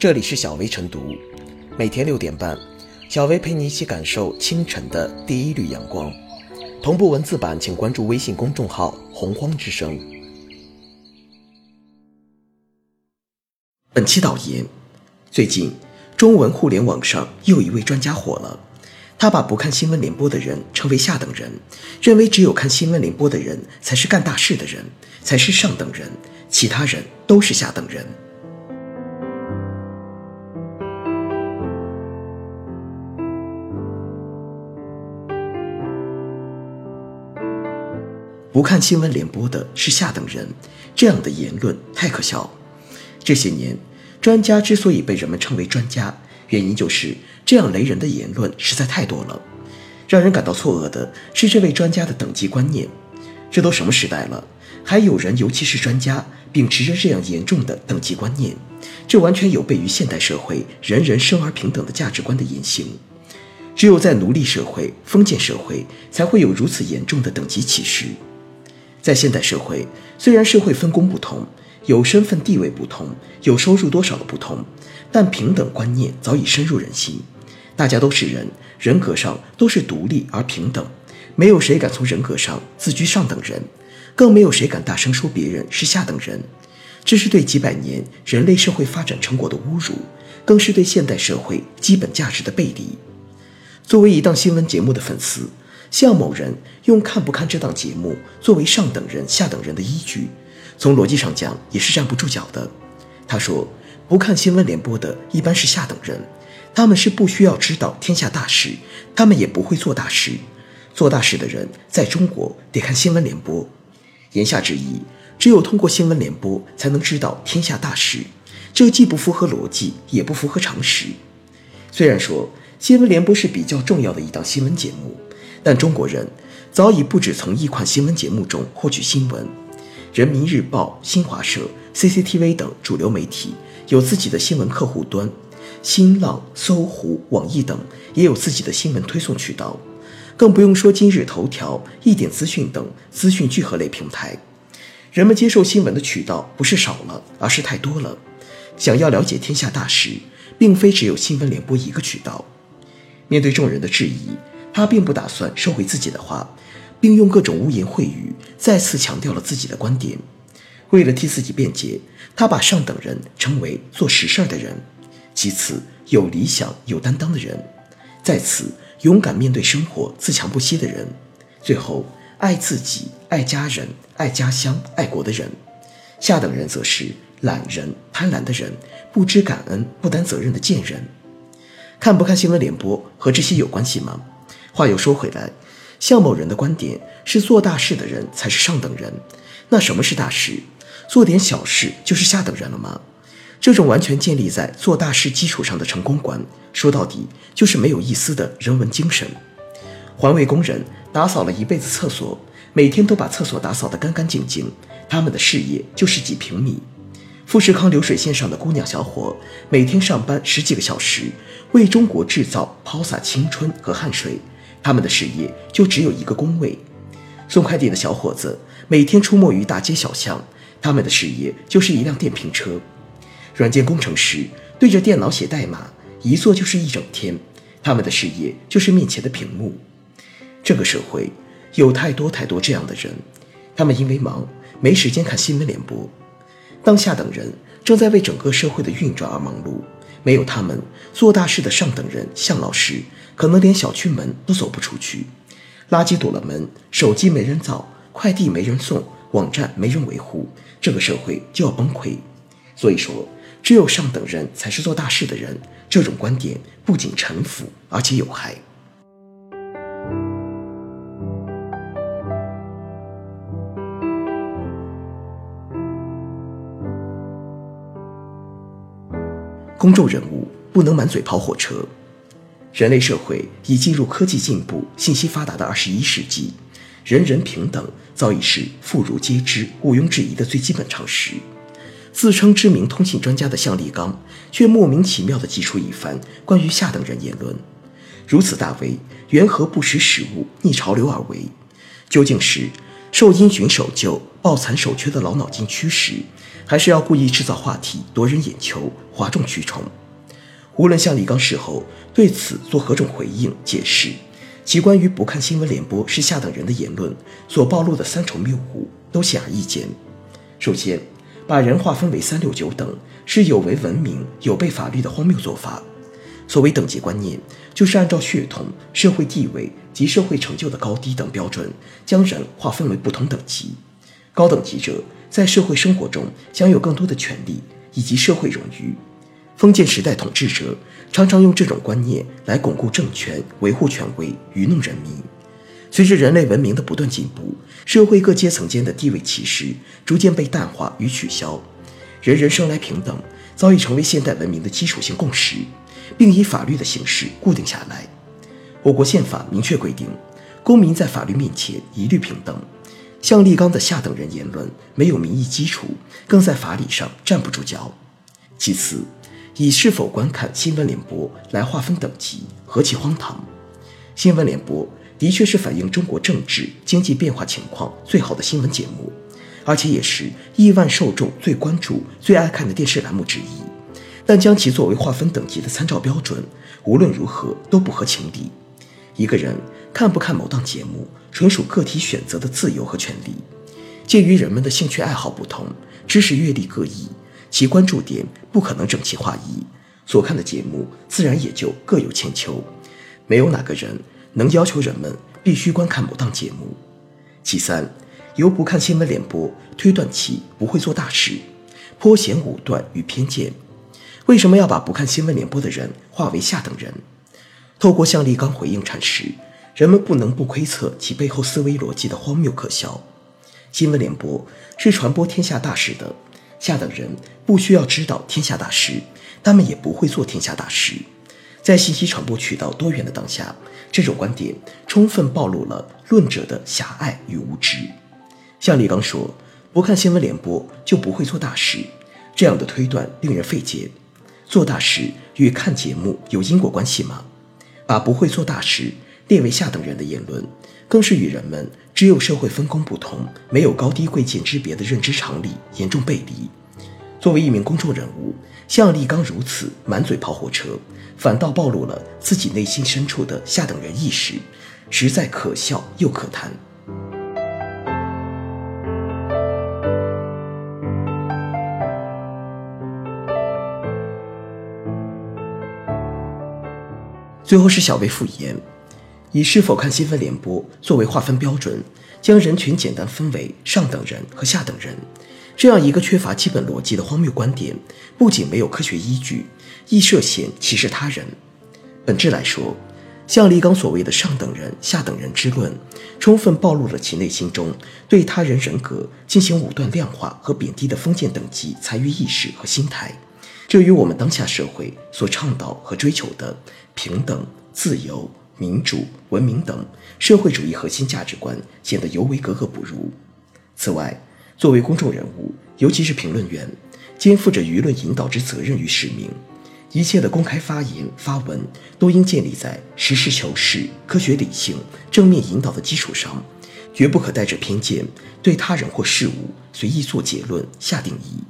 这里是小薇晨读，每天六点半，小薇陪你一起感受清晨的第一缕阳光。同步文字版，请关注微信公众号“洪荒之声”。本期导言：最近，中文互联网上又一位专家火了。他把不看新闻联播的人称为下等人，认为只有看新闻联播的人才是干大事的人，才是上等人，其他人都是下等人。不看新闻联播的是下等人，这样的言论太可笑。这些年，专家之所以被人们称为专家。原因就是这样雷人的言论实在太多了，让人感到错愕的是这位专家的等级观念。这都什么时代了，还有人，尤其是专家，秉持着这样严重的等级观念，这完全有悖于现代社会人人生而平等的价值观的言行。只有在奴隶社会、封建社会，才会有如此严重的等级歧视。在现代社会，虽然社会分工不同，有身份地位不同，有收入多少的不同。但平等观念早已深入人心，大家都是人，人格上都是独立而平等，没有谁敢从人格上自居上等人，更没有谁敢大声说别人是下等人。这是对几百年人类社会发展成果的侮辱，更是对现代社会基本价值的背离。作为一档新闻节目的粉丝，向某人用看不看这档节目作为上等人、下等人的依据，从逻辑上讲也是站不住脚的。他说。不看新闻联播的一般是下等人，他们是不需要知道天下大事，他们也不会做大事。做大事的人在中国得看新闻联播。言下之意，只有通过新闻联播才能知道天下大事，这既不符合逻辑，也不符合常识。虽然说新闻联播是比较重要的一档新闻节目，但中国人早已不止从一款新闻节目中获取新闻。人民日报、新华社、CCTV 等主流媒体。有自己的新闻客户端，新浪、搜狐、网易等也有自己的新闻推送渠道，更不用说今日头条、一点资讯等资讯聚合类平台。人们接受新闻的渠道不是少了，而是太多了。想要了解天下大事，并非只有新闻联播一个渠道。面对众人的质疑，他并不打算收回自己的话，并用各种污言秽语再次强调了自己的观点。为了替自己辩解，他把上等人称为做实事的人，其次有理想、有担当的人，在此勇敢面对生活、自强不息的人，最后爱自己、爱家人、爱家乡、爱国的人。下等人则是懒人、贪婪的人，不知感恩、不担责任的贱人。看不看新闻联播和这些有关系吗？话又说回来，向某人的观点是做大事的人才是上等人，那什么是大事？做点小事就是下等人了吗？这种完全建立在做大事基础上的成功观，说到底就是没有一丝的人文精神。环卫工人打扫了一辈子厕所，每天都把厕所打扫得干干净净，他们的事业就是几平米。富士康流水线上的姑娘小伙，每天上班十几个小时，为中国制造抛洒青春和汗水，他们的事业就只有一个工位。送快递的小伙子每天出没于大街小巷。他们的事业就是一辆电瓶车，软件工程师对着电脑写代码，一坐就是一整天。他们的事业就是面前的屏幕。这个社会有太多太多这样的人，他们因为忙没时间看新闻联播。当下等人正在为整个社会的运转而忙碌，没有他们做大事的上等人向老师，可能连小区门都走不出去。垃圾堵了门，手机没人造，快递没人送。网站没人维护，这个社会就要崩溃。所以说，只有上等人才是做大事的人。这种观点不仅臣服，而且有害。公众人物不能满嘴跑火车。人类社会已进入科技进步、信息发达的二十一世纪。人人平等早已是妇孺皆知、毋庸置疑的最基本常识。自称知名通信专家的向立刚，却莫名其妙地挤出一番关于下等人言论。如此大为缘何不识时务、逆潮流而为？究竟是受因循守旧、抱残守缺的老脑筋驱使，还是要故意制造话题，夺人眼球，哗众取宠。无论向李刚事后对此做何种回应解释，其关于不看新闻联播是下等人的言论所暴露的三重谬误都显而易见。首先，把人划分为三六九等是有违文明、有悖法律的荒谬做法。所谓等级观念，就是按照血统、社会地位及社会成就的高低等标准，将人划分为不同等级。高等级者在社会生活中享有更多的权利以及社会荣誉。封建时代统治者常常用这种观念来巩固政权、维护权威、愚弄人民。随着人类文明的不断进步，社会各阶层间的地位歧视逐渐被淡化与取消，人人生来平等早已成为现代文明的基础性共识，并以法律的形式固定下来。我国宪法明确规定，公民在法律面前一律平等。像立刚的下等人言论没有民意基础，更在法理上站不住脚。其次，以是否观看新闻联播来划分等级，何其荒唐！新闻联播的确是反映中国政治经济变化情况最好的新闻节目，而且也是亿万受众最关注、最爱看的电视栏目之一。但将其作为划分等级的参照标准，无论如何都不合情理。一个人看不看某档节目，纯属个体选择的自由和权利。鉴于人们的兴趣爱好不同，知识阅历各异。其关注点不可能整齐划一，所看的节目自然也就各有千秋。没有哪个人能要求人们必须观看某档节目。其三，由不看新闻联播推断其不会做大事，颇显武断与偏见。为什么要把不看新闻联播的人划为下等人？透过向立刚回应阐释，人们不能不窥测其背后思维逻辑的荒谬可笑。新闻联播是传播天下大事的。下等人不需要知道天下大事，他们也不会做天下大事。在信息传播渠道多元的当下，这种观点充分暴露了论者的狭隘与无知。像李刚说：“不看新闻联播就不会做大事”，这样的推断令人费解。做大事与看节目有因果关系吗？把不会做大事列为下等人的言论。更是与人们只有社会分工不同，没有高低贵贱之别的认知常理严重背离。作为一名公众人物，像立刚如此满嘴跑火车，反倒暴露了自己内心深处的下等人意识，实在可笑又可叹。最后是小薇复言。以是否看新闻联播作为划分标准，将人群简单分为上等人和下等人，这样一个缺乏基本逻辑的荒谬观点，不仅没有科学依据，亦涉嫌歧视他人。本质来说，像李刚所谓的上等人、下等人之论，充分暴露了其内心中对他人人格进行武断量化和贬低的封建等级残余意识和心态，这与我们当下社会所倡导和追求的平等、自由。民主、文明等社会主义核心价值观显得尤为格格不入。此外，作为公众人物，尤其是评论员，肩负着舆论引导之责任与使命。一切的公开发言、发文都应建立在实事求是、科学理性、正面引导的基础上，绝不可带着偏见对他人或事物随意做结论、下定义。